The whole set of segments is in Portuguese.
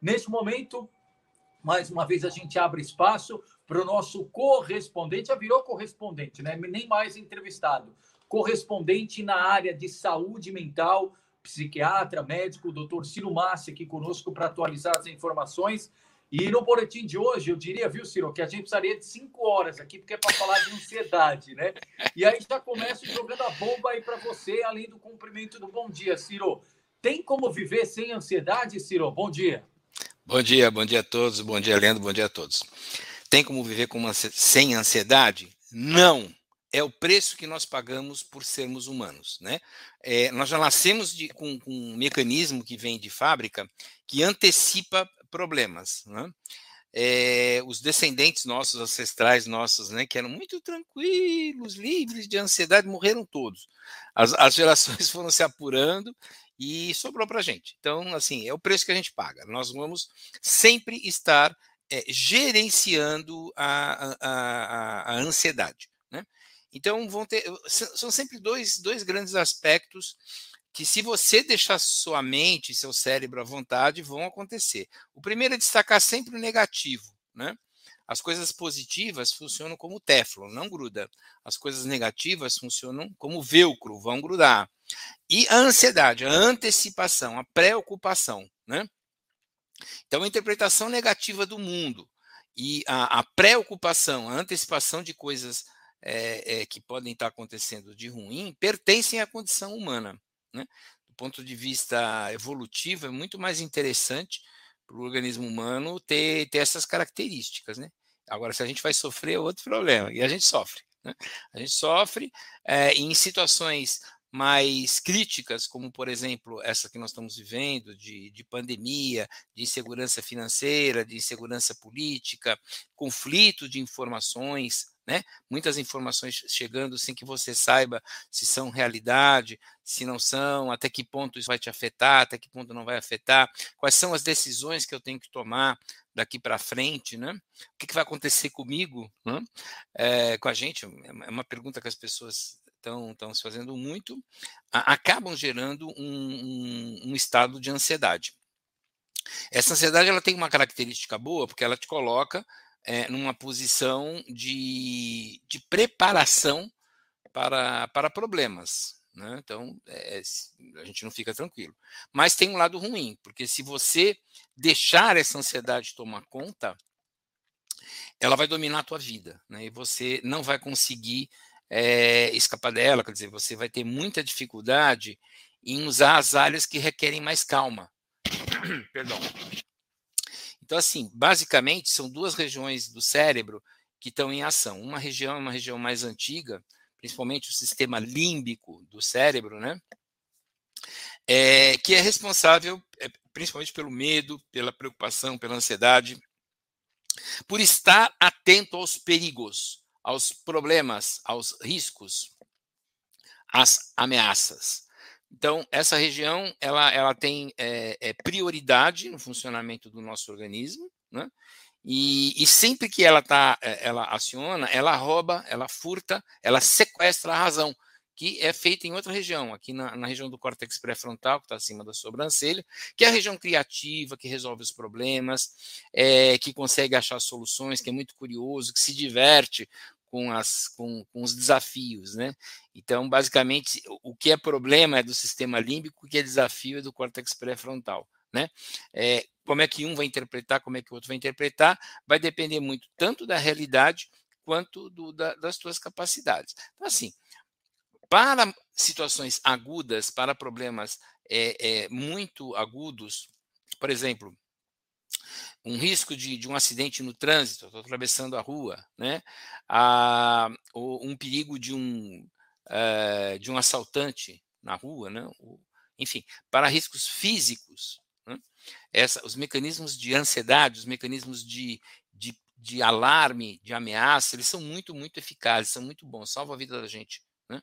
Neste momento, mais uma vez a gente abre espaço para o nosso correspondente, já virou correspondente, né? Nem mais entrevistado. Correspondente na área de saúde mental, psiquiatra, médico, doutor Ciro Massi, aqui conosco para atualizar as informações. E no boletim de hoje, eu diria, viu, Ciro, que a gente precisaria de cinco horas aqui, porque é para falar de ansiedade, né? E aí já começo jogando a bomba aí para você, além do cumprimento do bom dia, Ciro. Tem como viver sem ansiedade, Ciro? Bom dia. Bom dia, bom dia a todos, bom dia, Leandro, bom dia a todos. Tem como viver com uma, sem ansiedade? Não. É o preço que nós pagamos por sermos humanos, né? É, nós já nascemos de, com, com um mecanismo que vem de fábrica que antecipa problemas. Né? É, os descendentes nossos, ancestrais nossos, né, que eram muito tranquilos, livres de ansiedade, morreram todos. As, as gerações foram se apurando e sobrou para a gente. Então, assim, é o preço que a gente paga. Nós vamos sempre estar é, gerenciando a, a, a, a ansiedade. Né? Então, vão ter, são sempre dois, dois grandes aspectos que se você deixar sua mente, seu cérebro à vontade, vão acontecer. O primeiro é destacar sempre o negativo, né? As coisas positivas funcionam como teflon, não gruda. As coisas negativas funcionam como velcro, vão grudar. E a ansiedade, a antecipação, a preocupação, né? Então, a interpretação negativa do mundo e a, a preocupação, a antecipação de coisas é, é, que podem estar acontecendo de ruim pertencem à condição humana. Né? Do ponto de vista evolutivo, é muito mais interessante para o organismo humano ter, ter essas características. Né? Agora, se a gente vai sofrer, é outro problema, e a gente sofre. Né? A gente sofre é, em situações mais críticas, como por exemplo essa que nós estamos vivendo, de, de, pandemia, de insegurança financeira, de insegurança política, conflito de informações, né? Muitas informações chegando sem que você saiba se são realidade, se não são, até que ponto isso vai te afetar, até que ponto não vai afetar, quais são as decisões que eu tenho que tomar daqui para frente, né? O que, que, vai acontecer comigo, né? é, com a gente? É uma pergunta que as pessoas estão, se fazendo muito, a, acabam gerando um, um, um estado de ansiedade. Essa ansiedade ela tem uma característica boa, porque ela te coloca é, numa posição de, de preparação para, para problemas. Né? Então, é, a gente não fica tranquilo. Mas tem um lado ruim, porque se você deixar essa ansiedade tomar conta, ela vai dominar a tua vida, né? e você não vai conseguir é, escapar dela, quer dizer, você vai ter muita dificuldade em usar as áreas que requerem mais calma. Perdão. Então, assim, basicamente, são duas regiões do cérebro que estão em ação. Uma região é uma região mais antiga, principalmente o sistema límbico do cérebro, né? É, que é responsável é, principalmente pelo medo, pela preocupação, pela ansiedade, por estar atento aos perigos, aos problemas, aos riscos, às ameaças. Então, essa região ela, ela tem é, é, prioridade no funcionamento do nosso organismo, né? E, e sempre que ela tá, ela aciona, ela rouba, ela furta, ela sequestra a razão, que é feita em outra região, aqui na, na região do córtex pré-frontal, que está acima da sobrancelha, que é a região criativa, que resolve os problemas, é, que consegue achar soluções, que é muito curioso, que se diverte com, as, com, com os desafios, né? Então, basicamente, o que é problema é do sistema límbico, o que é desafio é do córtex pré-frontal, né? É, como é que um vai interpretar, como é que o outro vai interpretar, vai depender muito tanto da realidade quanto do, da, das suas capacidades. Então, assim, para situações agudas, para problemas é, é, muito agudos, por exemplo, um risco de, de um acidente no trânsito, estou atravessando a rua, né? Ah, ou um perigo de um, uh, de um assaltante na rua, né? enfim, para riscos físicos. Né? Essa, os mecanismos de ansiedade, os mecanismos de, de, de alarme, de ameaça, eles são muito, muito eficazes, são muito bons, salvam a vida da gente. Né?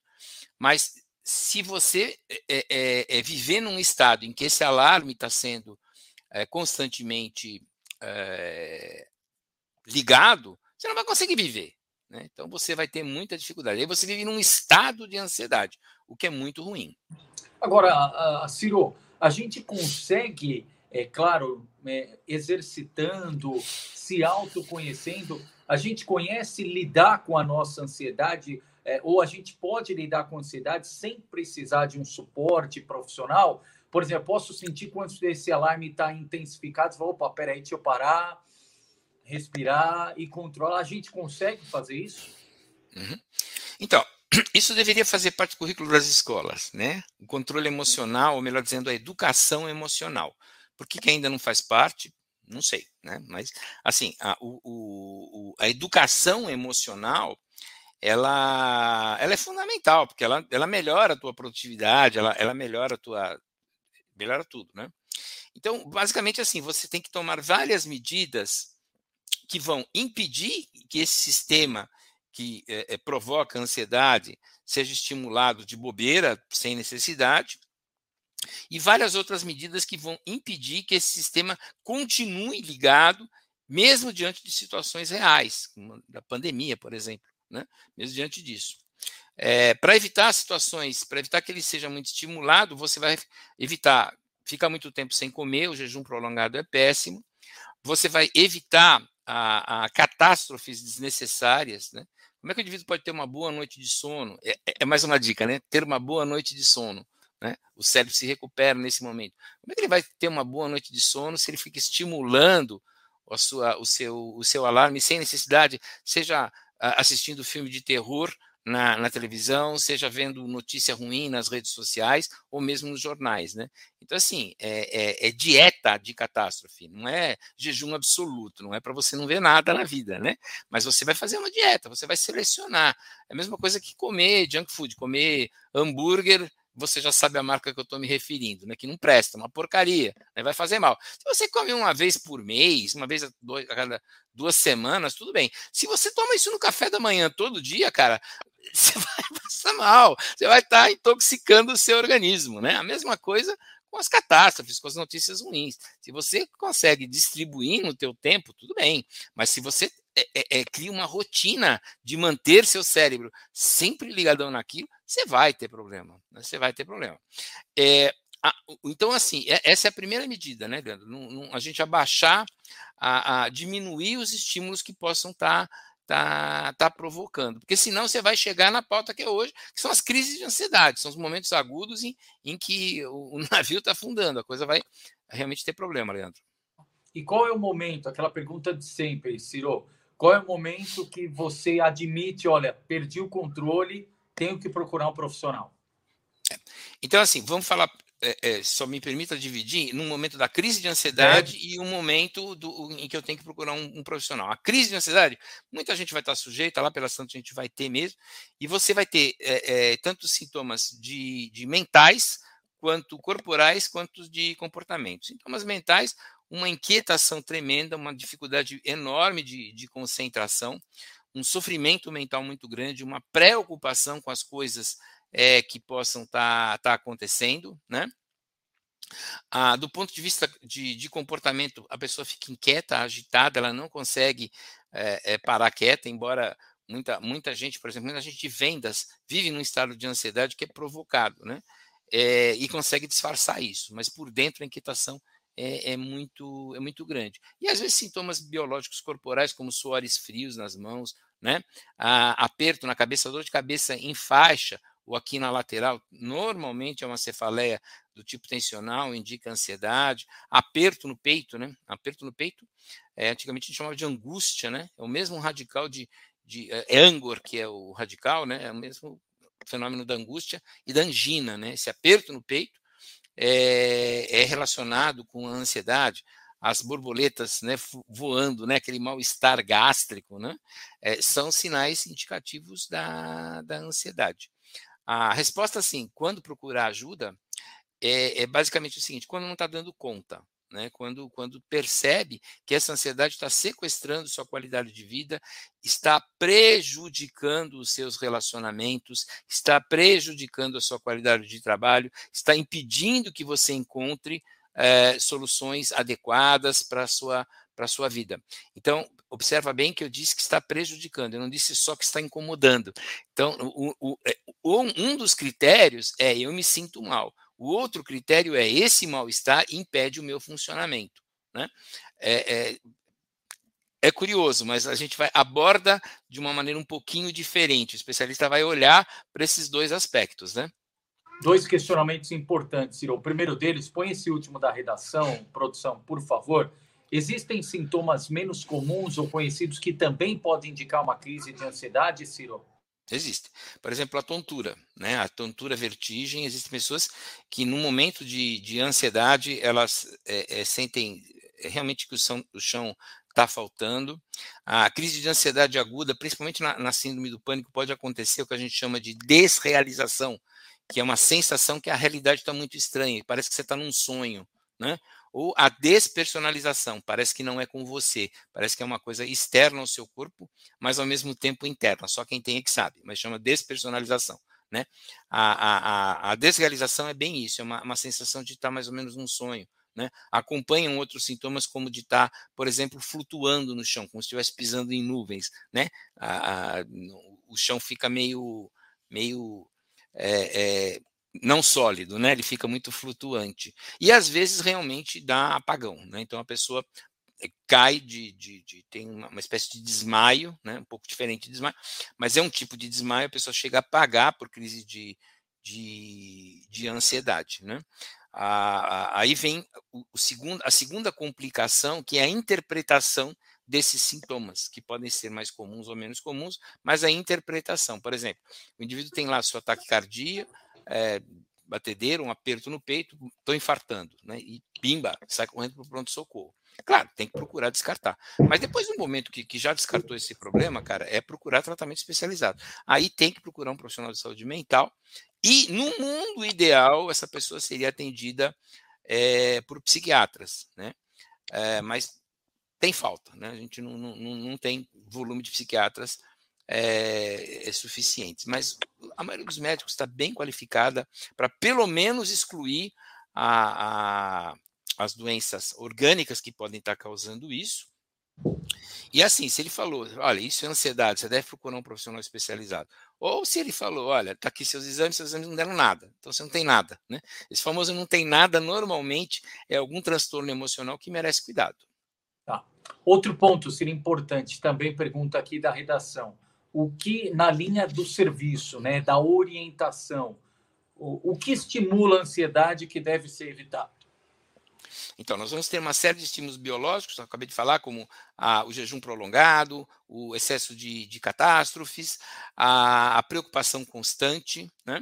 Mas se você é, é, é viver num estado em que esse alarme está sendo é, constantemente é, ligado, você não vai conseguir viver. Né? Então você vai ter muita dificuldade. Aí você vive num estado de ansiedade, o que é muito ruim. Agora, uh, Ciro, a gente consegue é claro, é, exercitando, se autoconhecendo, a gente conhece lidar com a nossa ansiedade, é, ou a gente pode lidar com ansiedade sem precisar de um suporte profissional. Por exemplo, posso sentir quando esse alarme está intensificado, fala, opa, peraí, deixa eu parar, respirar e controlar. A gente consegue fazer isso? Uhum. Então, isso deveria fazer parte do currículo das escolas, né? O controle emocional, ou melhor dizendo, a educação emocional. Por que, que ainda não faz parte? Não sei, né? Mas, assim, a, o, o, a educação emocional, ela, ela é fundamental, porque ela, ela melhora a tua produtividade, ela, ela melhora a tua... melhora tudo, né? Então, basicamente assim, você tem que tomar várias medidas que vão impedir que esse sistema que é, é, provoca ansiedade seja estimulado de bobeira, sem necessidade, e várias outras medidas que vão impedir que esse sistema continue ligado, mesmo diante de situações reais, como da pandemia, por exemplo, né? mesmo diante disso. É, para evitar situações, para evitar que ele seja muito estimulado, você vai evitar ficar muito tempo sem comer, o jejum prolongado é péssimo. Você vai evitar a, a catástrofes desnecessárias, né? Como é que o indivíduo pode ter uma boa noite de sono? É, é, é mais uma dica, né? Ter uma boa noite de sono. Né? O cérebro se recupera nesse momento. Como é que ele vai ter uma boa noite de sono se ele fica estimulando a sua, o, seu, o seu alarme sem necessidade, seja assistindo filme de terror na, na, televisão, seja vendo notícia ruim nas redes sociais ou mesmo nos jornais, né? Então, assim, é, é, é dieta de catástrofe, não é jejum absoluto, não é para você não ver nada na vida, né? Mas você vai fazer uma dieta, você vai selecionar. É a mesma coisa que comer junk food, comer hambúrguer você já sabe a marca que eu estou me referindo, né? Que não presta, uma porcaria, né? vai fazer mal. Se você come uma vez por mês, uma vez a, dois, a cada duas semanas, tudo bem. Se você toma isso no café da manhã todo dia, cara, você vai passar mal, você vai estar tá intoxicando o seu organismo, né? A mesma coisa com as catástrofes, com as notícias ruins. Se você consegue distribuir no teu tempo, tudo bem. Mas se você é, é, é, cria uma rotina de manter seu cérebro sempre ligadão naquilo, você vai ter problema. Né? Você vai ter problema. É, a, então, assim, é, essa é a primeira medida, né, Leandro? A gente abaixar, a, a, diminuir os estímulos que possam estar. Tá, tá, tá provocando. Porque senão você vai chegar na pauta que é hoje, que são as crises de ansiedade, são os momentos agudos em, em que o, o navio está afundando, a coisa vai realmente ter problema, Leandro. E qual é o momento, aquela pergunta de sempre, Ciro, qual é o momento que você admite, olha, perdi o controle, tenho que procurar um profissional? Então, assim, vamos falar, é, é, só me permita dividir, num momento da crise de ansiedade é. e um momento do, em que eu tenho que procurar um, um, profissional. A crise de ansiedade, muita gente vai estar sujeita, lá pela Santa a gente vai ter mesmo, e você vai ter é, é, tanto sintomas de, de mentais, quanto corporais, quanto de comportamento. Sintomas mentais, uma inquietação tremenda, uma dificuldade enorme de, de concentração, um sofrimento mental muito grande, uma preocupação com as coisas é, que possam estar tá, tá acontecendo, né? Ah, do ponto de vista de, de, comportamento, a pessoa fica inquieta, agitada, ela não consegue é, é, parar quieta, embora muita, muita gente, por exemplo, muita gente de vendas vive num estado de ansiedade que é provocado, né? É, e consegue disfarçar isso, mas por dentro a inquietação é, é, muito, é muito grande. E às vezes sintomas biológicos corporais, como suores frios nas mãos, né? A, aperto na cabeça, dor de cabeça em faixa ou aqui na lateral, normalmente é uma cefaleia do tipo tensional, indica ansiedade, aperto no peito, né? Aperto no peito, é, antigamente a gente chamava de angústia, né? É o mesmo radical de, de é, angor, que é o radical, né? É o mesmo fenômeno da angústia e da angina, né? Esse aperto no peito é, é relacionado com a ansiedade, as borboletas né, voando, né, aquele mal-estar gástrico, né, é, são sinais indicativos da, da ansiedade. A resposta, assim, quando procurar ajuda, é, é basicamente o seguinte: quando não está dando conta, né? Quando, quando percebe que essa ansiedade está sequestrando sua qualidade de vida, está prejudicando os seus relacionamentos, está prejudicando a sua qualidade de trabalho, está impedindo que você encontre é, soluções adequadas para a sua, a sua vida. Então, observa bem que eu disse que está prejudicando, eu não disse só que está incomodando. Então, o, o, é, um dos critérios é eu me sinto mal. O outro critério é esse mal-estar impede o meu funcionamento. Né? É, é, é curioso, mas a gente vai aborda de uma maneira um pouquinho diferente. O especialista vai olhar para esses dois aspectos, né? Dois questionamentos importantes, Ciro. O primeiro deles, põe esse último da redação, produção, por favor. Existem sintomas menos comuns ou conhecidos que também podem indicar uma crise de ansiedade, Ciro? Existe. Por exemplo, a tontura, né? A tontura, vertigem. Existem pessoas que, no momento de, de ansiedade, elas é, é, sentem realmente que o chão, o chão está faltando. A crise de ansiedade aguda, principalmente na, na, síndrome do pânico, pode acontecer o que a gente chama de desrealização, que é uma sensação que a realidade está muito estranha, parece que você está num sonho, né? Ou a despersonalização, parece que não é com você, parece que é uma coisa externa ao seu corpo, mas ao mesmo tempo interna, só quem tem é que sabe, mas chama despersonalização. Né? A, a, a desrealização é bem isso, é uma, uma sensação de estar mais ou menos num sonho, né? Acompanham outros sintomas, como de estar, por exemplo, flutuando no chão, como se estivesse pisando em nuvens. Né? A, a, o chão fica meio, meio é, é, não sólido, né? ele fica muito flutuante. E às vezes realmente dá apagão. Né? Então a pessoa eh, cai de, de, de, tem uma, uma, espécie de desmaio, né, um pouco diferente de desmaio, mas é um tipo de desmaio, a pessoa chega a apagar por crise de, de, de ansiedade, né? aí vem o, o segundo, a segunda complicação, que é a interpretação desses sintomas, que podem ser mais comuns ou menos comuns, mas a interpretação. Por exemplo, o indivíduo tem lá seu ataque cardíaco, é, batedeira, um aperto no peito, estou infartando, né? E pimba, sai correndo para o pronto-socorro. Claro, tem que procurar descartar. Mas depois do momento que, que já descartou esse problema, cara, é procurar tratamento especializado. Aí tem que procurar um profissional de saúde mental e, no mundo ideal, essa pessoa seria atendida é, por psiquiatras, né? É, mas tem falta, né? A gente não, não, não tem volume de psiquiatras é, é suficientes. Mas a maioria dos médicos está bem qualificada para, pelo menos, excluir a, a, as doenças orgânicas que podem estar causando isso. E assim, se ele falou, olha, isso é ansiedade, você deve procurar um profissional especializado. Ou se ele falou, olha, está aqui seus exames, seus exames não deram nada, então você não tem nada. Né? Esse famoso não tem nada, normalmente é algum transtorno emocional que merece cuidado. Tá. Outro ponto seria importante, também pergunta aqui da redação. O que, na linha do serviço, né, da orientação, o, o que estimula a ansiedade que deve ser evitado? Então, nós vamos ter uma série de estímulos biológicos, acabei de falar, como a, o jejum prolongado, o excesso de, de catástrofes, a, a, preocupação constante, né?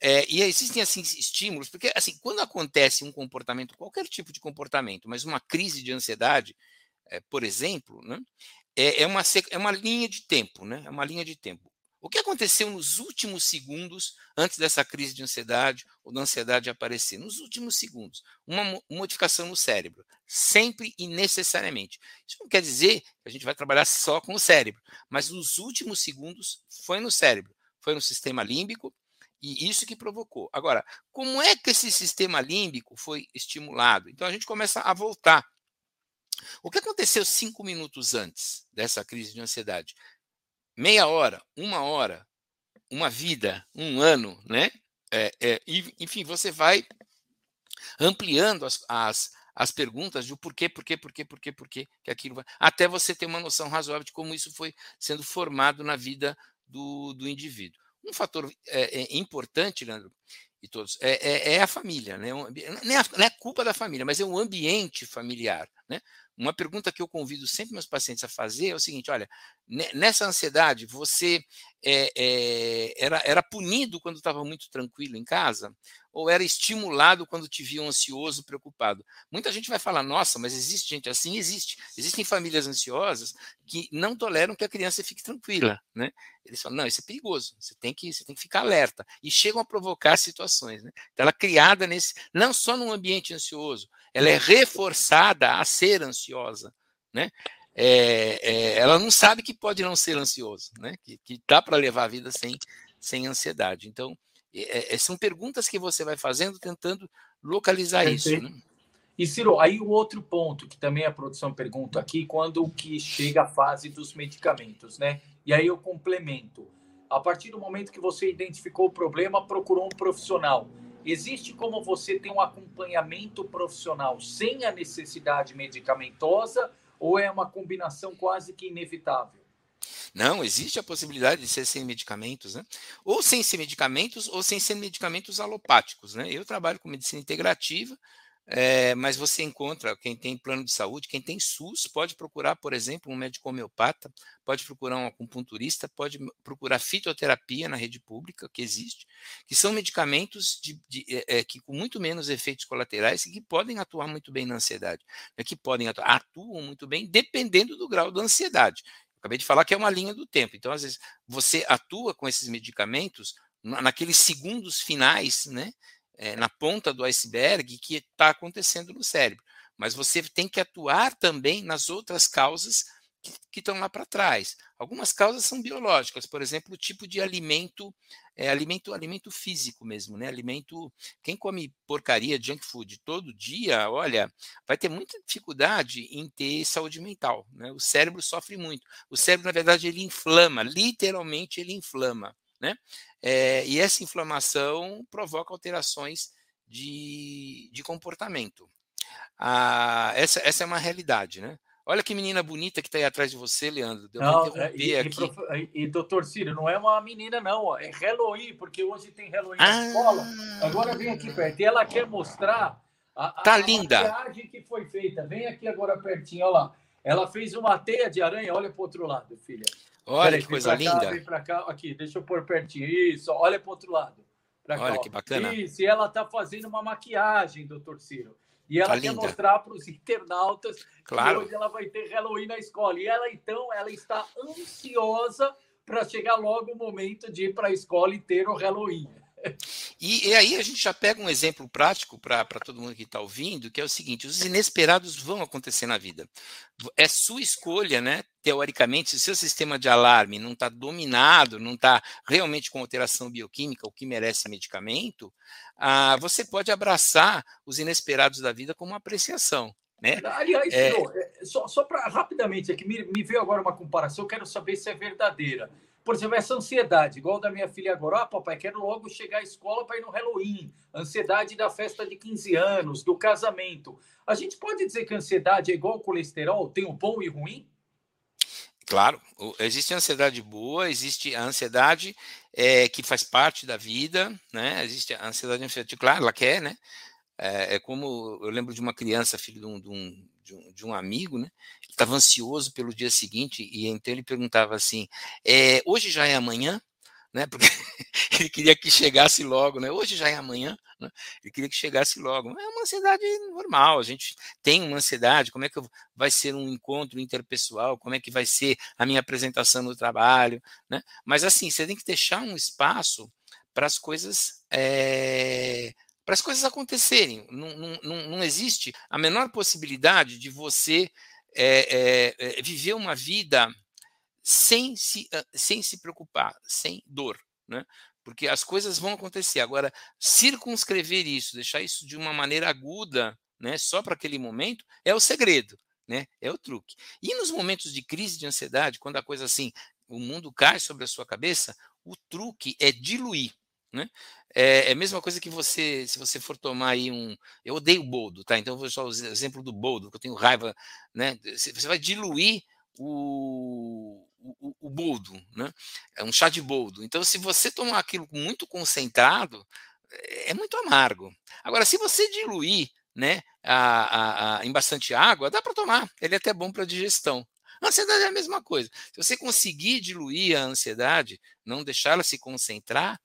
É, e existem, assim, estímulos, porque, assim, quando acontece um comportamento, qualquer tipo de comportamento, mas uma crise de ansiedade, é, por exemplo, né? É, é, uma, é uma linha de tempo, né? É uma linha de tempo. O que aconteceu nos últimos segundos antes dessa crise de ansiedade ou da ansiedade aparecer? Nos últimos segundos, uma modificação no cérebro, sempre e necessariamente. Isso não quer dizer que a gente vai trabalhar só com o cérebro, mas nos últimos segundos foi no cérebro, foi no sistema límbico e isso que provocou. Agora, como é que esse sistema límbico foi estimulado? Então a gente começa a voltar. O que aconteceu cinco minutos antes dessa crise de ansiedade? meia hora, uma hora, uma vida, um ano, né? É, é, enfim, você vai ampliando as, as, as perguntas de o porquê, porquê, porquê, porquê, porquê, que aquilo vai, até você ter uma noção razoável de como isso foi sendo formado na vida do, do indivíduo. Um fator é, é importante, Leandro, e todos, é, é, é a família, né? não, é a, não é culpa da família, mas é um ambiente familiar, né? Uma pergunta que eu convido sempre meus pacientes a fazer é o seguinte: olha, nessa ansiedade, você é, é, era, era punido quando estava muito tranquilo em casa? Ou era estimulado quando te viam ansioso, preocupado? Muita gente vai falar: nossa, mas existe gente assim? Existe. Existem famílias ansiosas que não toleram que a criança fique tranquila. Né? Eles falam: não, isso é perigoso, você tem que, você tem que ficar alerta. E chegam a provocar situações. Né? Então, ela é criada nesse, não só num ambiente ansioso, ela é reforçada a ser ansiosa, né? É, é, ela não sabe que pode não ser ansioso, né? Que, que dá para levar a vida sem, sem ansiedade. Então, é, é, são perguntas que você vai fazendo tentando localizar isso. Né? E Ciro, aí o outro ponto que também a produção pergunta aqui, quando que chega a fase dos medicamentos, né? E aí eu complemento. A partir do momento que você identificou o problema, procurou um profissional existe como você ter um acompanhamento profissional sem a necessidade medicamentosa ou é uma combinação quase que inevitável? Não, existe a possibilidade de ser sem medicamentos, né? Ou sem ser medicamentos, ou sem ser medicamentos alopáticos, né? Eu trabalho com medicina integrativa, é, mas você encontra quem tem plano de saúde, quem tem SUS, pode procurar, por exemplo, um médico homeopata, pode procurar um acupunturista, pode procurar fitoterapia na rede pública, que existe, que são medicamentos de, de, é, que com muito menos efeitos colaterais e que podem atuar muito bem na ansiedade, né, que podem atuar, atuam muito bem dependendo do grau da ansiedade. Acabei de falar que é uma linha do tempo. Então, às vezes, você atua com esses medicamentos naqueles segundos finais, né? É, na ponta do iceberg que está acontecendo no cérebro. Mas você tem que atuar também nas outras causas que estão lá para trás. Algumas causas são biológicas, por exemplo, o tipo de alimento, é, alimento, alimento físico mesmo, né? Alimento. Quem come porcaria, junk food todo dia, olha, vai ter muita dificuldade em ter saúde mental. Né? O cérebro sofre muito. O cérebro, na verdade, ele inflama, literalmente ele inflama. Né? É, e essa inflamação provoca alterações de, de comportamento. Ah, essa, essa é uma realidade, né? Olha que menina bonita que está aí atrás de você, Leandro. Deu não, é, e, aqui. E, e, doutor Ciro, não é uma menina, não. É Halloween, porque hoje tem Halloween ah, na escola. Agora vem aqui perto. E ela quer mostrar a, tá a, linda. maquiagem que foi feita. Vem aqui agora pertinho, olha lá. Ela fez uma teia de aranha. Olha para o outro lado, filha. Olha que coisa linda. Cá, vem para cá. Aqui, deixa eu pôr pertinho. Isso, olha para o outro lado. olha cá, que bacana. Isso, e ela está fazendo uma maquiagem, doutor Ciro. E ela tá quer linda. mostrar para os internautas claro. que hoje ela vai ter Halloween na escola. E ela, então, ela está ansiosa para chegar logo o momento de ir para a escola e ter o Halloween. E, e, aí a gente já pega um exemplo prático para todo mundo que está ouvindo, que é o seguinte: os inesperados vão acontecer na vida. É sua escolha, né? Teoricamente, se o seu sistema de alarme não está dominado, não está realmente com alteração bioquímica, o que merece medicamento, ah, você pode abraçar os inesperados da vida como uma apreciação. Né? Aliás, é... só, só para rapidamente aqui, me, me veio agora uma comparação, eu quero saber se é verdadeira por exemplo, essa ansiedade, igual da minha filha agora, ah, papai, quero logo chegar à escola para ir no Halloween, ansiedade da festa de 15 anos, do casamento. A gente pode dizer que a ansiedade é igual ao colesterol, tem o bom e ruim? Claro, existe a ansiedade boa, existe a ansiedade é, que faz parte da vida, né? Existe a ansiedade ansiedade, claro, ela quer, né? É, é, como eu lembro de uma criança, filho de um, de um, de um amigo, né? Estava ansioso pelo dia seguinte e então ele perguntava assim: é, hoje já é amanhã? Né? Porque ele queria que chegasse logo, né? Hoje já é amanhã, né? Ele queria que chegasse logo. É uma ansiedade normal, a gente tem uma ansiedade, como é que vai ser um encontro interpessoal, como é que vai ser a minha apresentação no trabalho, né? Mas assim, você tem que deixar um espaço para as coisas é, para as coisas acontecerem. Não, não, não, existe a menor possibilidade de você é, é, viver uma vida sem se, sem se preocupar, sem dor. Né? Porque as coisas vão acontecer. Agora, circunscrever isso, deixar isso de uma maneira aguda, né, só para aquele momento, é o segredo. Né? É o truque. E nos momentos de crise de ansiedade, quando a coisa assim, o mundo cai sobre a sua cabeça, o truque é diluir. Né? É, é, a mesma coisa que você, se você for tomar aí um. Eu odeio boldo, tá? Então eu vou usar o exemplo do boldo, que eu tenho raiva, né? Você vai diluir o, o, o boldo, né? É um chá de boldo. Então, se você tomar aquilo muito concentrado, é, é muito amargo. Agora, se você diluir, né, a, a, a em bastante água, dá para tomar. Ele é até bom para digestão. A ansiedade é a mesma coisa. Se você conseguir diluir a ansiedade, não deixá-la se concentrar,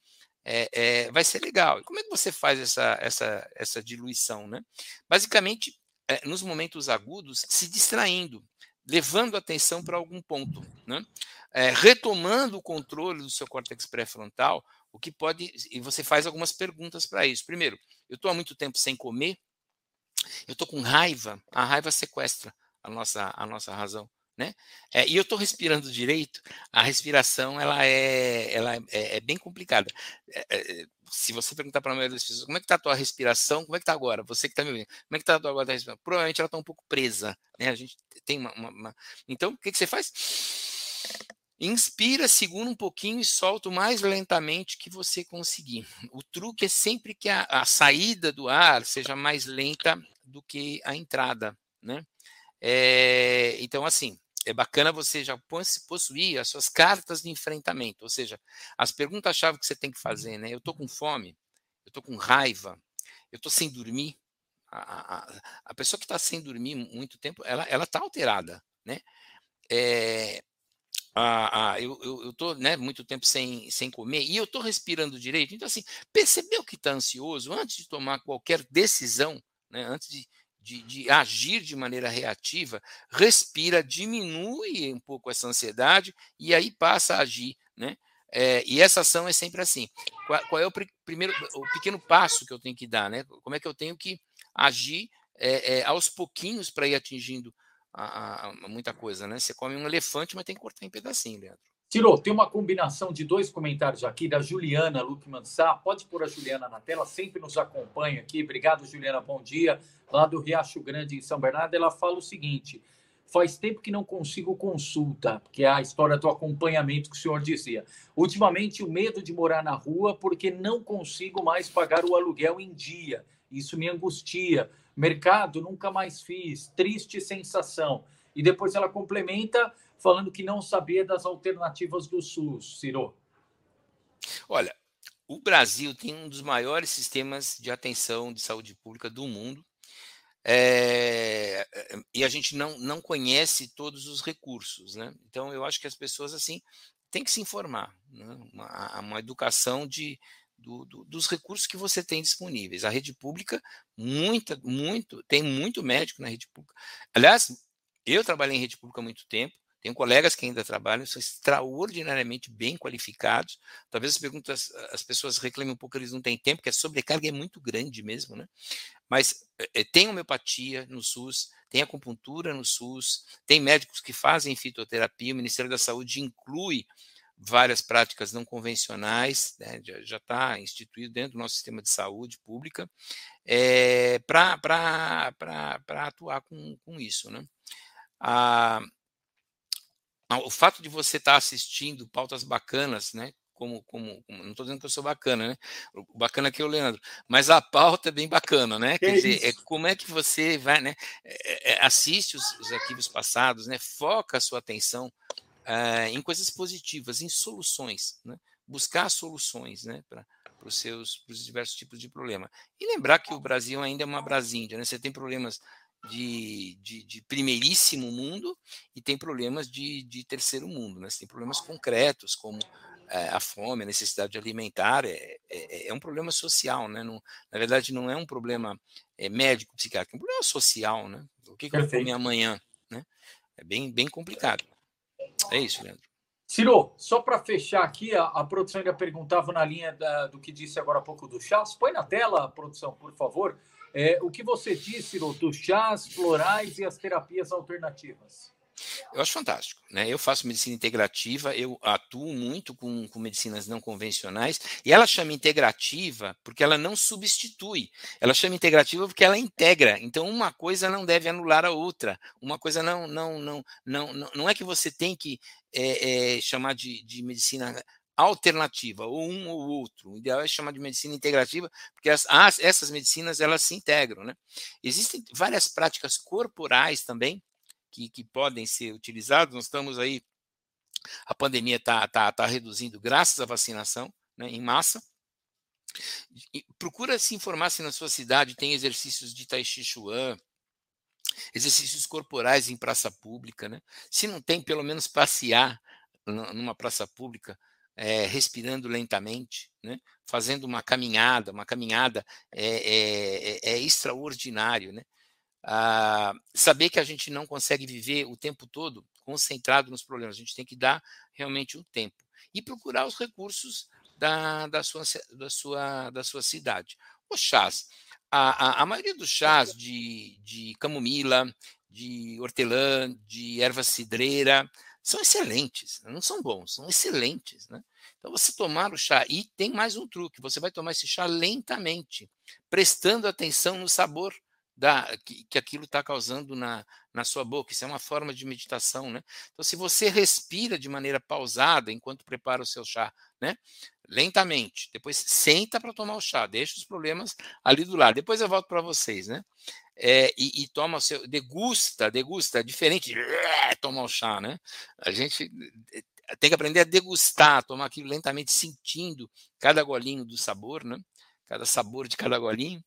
é, é, vai ser legal. E como é que você faz essa, essa, essa diluição? Né? Basicamente, é, nos momentos agudos, se distraindo, levando a atenção para algum ponto, né? retomando o controle do seu córtex pré-frontal, o que pode. E você faz algumas perguntas para isso. Primeiro, eu estou há muito tempo sem comer, eu estou com raiva, a raiva sequestra a nossa, a nossa razão né? É, e eu estou respirando direito, a respiração ela é, ela é, é bem complicada. É, é se você perguntar para a maioria das pessoas como é que está a tua respiração, como é que está agora? Você que está me ouvindo, como é que está a tua agora respiração? Provavelmente ela está um pouco presa, né? A gente tem uma, uma, uma... Então, o que, que você faz? Inspira, segura um pouquinho e solta o mais lentamente que você conseguir. O truque é sempre que a, a saída do ar seja mais lenta do que a entrada, né? É, então, assim, é bacana você já possuir as suas cartas de enfrentamento, ou seja, as perguntas-chave que você tem que fazer, né? Eu estou com fome, eu estou com raiva, eu estou sem dormir. A, a, a pessoa que está sem dormir muito tempo, ela está alterada, né? É, ah, ah, eu, eu, eu tô né, muito tempo sem, sem comer e eu estou respirando direito. Então, assim, percebeu que está ansioso antes de tomar qualquer decisão, né, antes de, de, de, agir de maneira reativa, respira, diminui um pouco essa ansiedade e aí passa a agir. Né? É, e essa ação é sempre assim. Qual, qual, é o primeiro, o pequeno passo que eu tenho que dar? Né? Como é que eu tenho que agir é, é, aos pouquinhos para ir atingindo a, a, muita coisa, né? Você come um elefante, mas tem que cortar em pedacinho, Leandro. Tirou, tem uma combinação de dois comentários aqui da Juliana Luckman Sá. Pode pôr a Juliana na tela, sempre nos acompanha aqui. Obrigado, Juliana, bom dia. Lá do Riacho Grande, em São Bernardo, ela fala o seguinte: faz tempo que não consigo consulta, que é a história do acompanhamento que o senhor dizia. Ultimamente, o medo de morar na rua porque não consigo mais pagar o aluguel em dia. Isso me angustia. Mercado, nunca mais fiz. Triste sensação. E depois ela complementa falando que não sabia das alternativas do SUS, Ciro. Olha, o Brasil tem um dos maiores sistemas de atenção de saúde pública do mundo. É, e a gente não, não conhece todos os recursos, né? Então eu acho que as pessoas assim têm que se informar, né? uma, uma educação de, do, do, dos recursos que você tem disponíveis. A rede pública, muita, muito, tem muito médico na rede pública. Aliás, eu trabalhei em rede pública há muito tempo, tenho colegas que ainda trabalham, são extraordinariamente bem qualificados. Talvez as perguntas, as pessoas reclamem um pouco, eles não têm tempo, porque a sobrecarga é muito grande mesmo, né? Mas é, tem homeopatia no SUS, tem acupuntura no SUS, tem médicos que fazem fitoterapia, o Ministério da Saúde inclui várias práticas não convencionais, né, já está instituído dentro do nosso sistema de saúde pública, é, para atuar com, com isso. Né? A, o fato de você estar tá assistindo pautas bacanas, né, como, como, como, não estou dizendo que eu sou bacana, né? O bacana aqui é o Leandro, mas a pauta é bem bacana, né? Quer dizer, é como é que você vai, né? É, é, assiste os, os arquivos passados, né? Foca a sua atenção uh, em coisas positivas, em soluções, né? buscar soluções né? para os seus pros diversos tipos de problema. E lembrar que o Brasil ainda é uma Brasíndia, né? você tem problemas de, de, de, primeiríssimo mundo e tem problemas de, de terceiro mundo, né? você tem problemas concretos, como é, a fome, a necessidade alimentar, é, é, é um problema social, né? Não, na verdade, não é um problema é, médico, psiquiátrico, é um problema social, né? O que, que eu vou comer amanhã, né? É bem, bem complicado. É isso, Leandro. Ciro, só para fechar aqui, a, a, produção ainda perguntava na linha da, do que disse agora há pouco do chás. Põe na tela, produção, por favor, é, o que você disse, Ciro, dos chás florais e as terapias alternativas. Eu acho fantástico. Né? Eu faço medicina integrativa, eu atuo muito com, com, medicinas não convencionais, e ela chama integrativa porque ela não substitui. Ela chama integrativa porque ela integra. Então, uma coisa não deve anular a outra. Uma coisa não não não não não, não é que você tem que é, é, chamar de, de medicina alternativa, ou um ou outro. O ideal é chamar de medicina integrativa, porque as, as, essas medicinas elas se integram. Né? Existem várias práticas corporais também que, que podem ser utilizados. Nós estamos aí, a pandemia está tá, tá reduzindo graças à vacinação né, em massa. Procura se informar se na sua cidade tem exercícios de Tai Chi Chuan, exercícios corporais em praça pública. Né? Se não tem, pelo menos passear numa praça pública, é, respirando lentamente, né? fazendo uma caminhada, uma caminhada é, é, é, extraordinário, né? Ah, saber que a gente não consegue viver o tempo todo concentrado nos problemas, a gente tem que dar realmente um tempo e procurar os recursos da, da, sua, da, sua, da sua cidade. Os chás, a, a, a maioria dos chás de, de camomila, de hortelã, de erva cidreira, são excelentes, não são bons, são excelentes. Né? Então, você tomar o chá, e tem mais um truque: você vai tomar esse chá lentamente, prestando atenção no sabor da, que, que aquilo está causando na, na sua boca. Isso é uma forma de meditação, né? Então, se você respira de maneira pausada enquanto prepara o seu chá, né? Lentamente, depois senta para tomar o chá, deixa os problemas ali do lado. Depois eu volto para vocês, né? É, e, e, toma seu, degusta, degusta, diferente de tomar o chá, né? A gente eh, tem que aprender a degustar, tomar aquilo lentamente, sentindo cada golinho do sabor, né? Cada sabor de cada golinho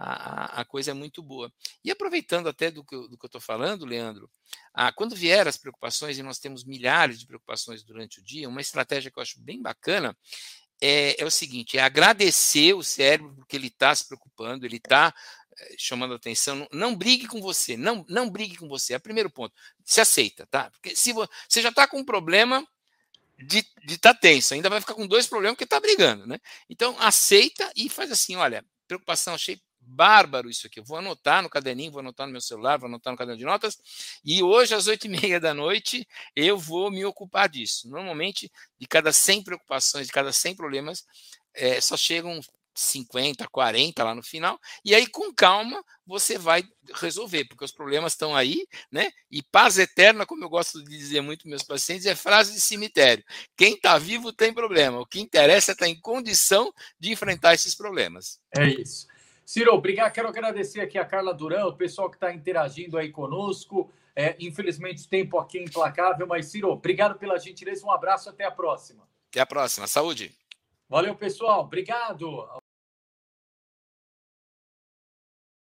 a, a, coisa é muito boa. E aproveitando até do que, do que eu estou falando, Leandro, ah, quando vier as preocupações, e nós temos milhares de preocupações durante o dia, uma estratégia que eu acho bem bacana é, é o seguinte: é agradecer o cérebro porque ele está se preocupando, ele está eh, chamando atenção. Não, brigue com você, não, não brigue com você. É o primeiro ponto. Se aceita, tá? Porque se você já está com um problema de estar tá tenso, ainda vai ficar com dois problemas porque está brigando, né? Então aceita e faz assim: olha, preocupação, achei bárbaro isso aqui. Eu vou anotar no caderninho, vou anotar no meu celular, vou anotar no caderno de notas. E hoje, às oito e meia da noite, eu vou me ocupar disso. Normalmente, de cada 100 preocupações, de cada 100 problemas, é, só chegam 50, 40 lá no final, e aí com calma você vai resolver, porque os problemas estão aí, né? E paz eterna, como eu gosto de dizer muito meus pacientes, é frase de cemitério. Quem está vivo tem problema, o que interessa é estar tá em condição de enfrentar esses problemas. É isso. Ciro, obrigado. Quero agradecer aqui a Carla Durão, o pessoal que está interagindo aí conosco. É, infelizmente, o tempo aqui é implacável, mas, Ciro, obrigado pela gentileza. Um abraço, até a próxima. Até a próxima. Saúde. Valeu, pessoal. Obrigado.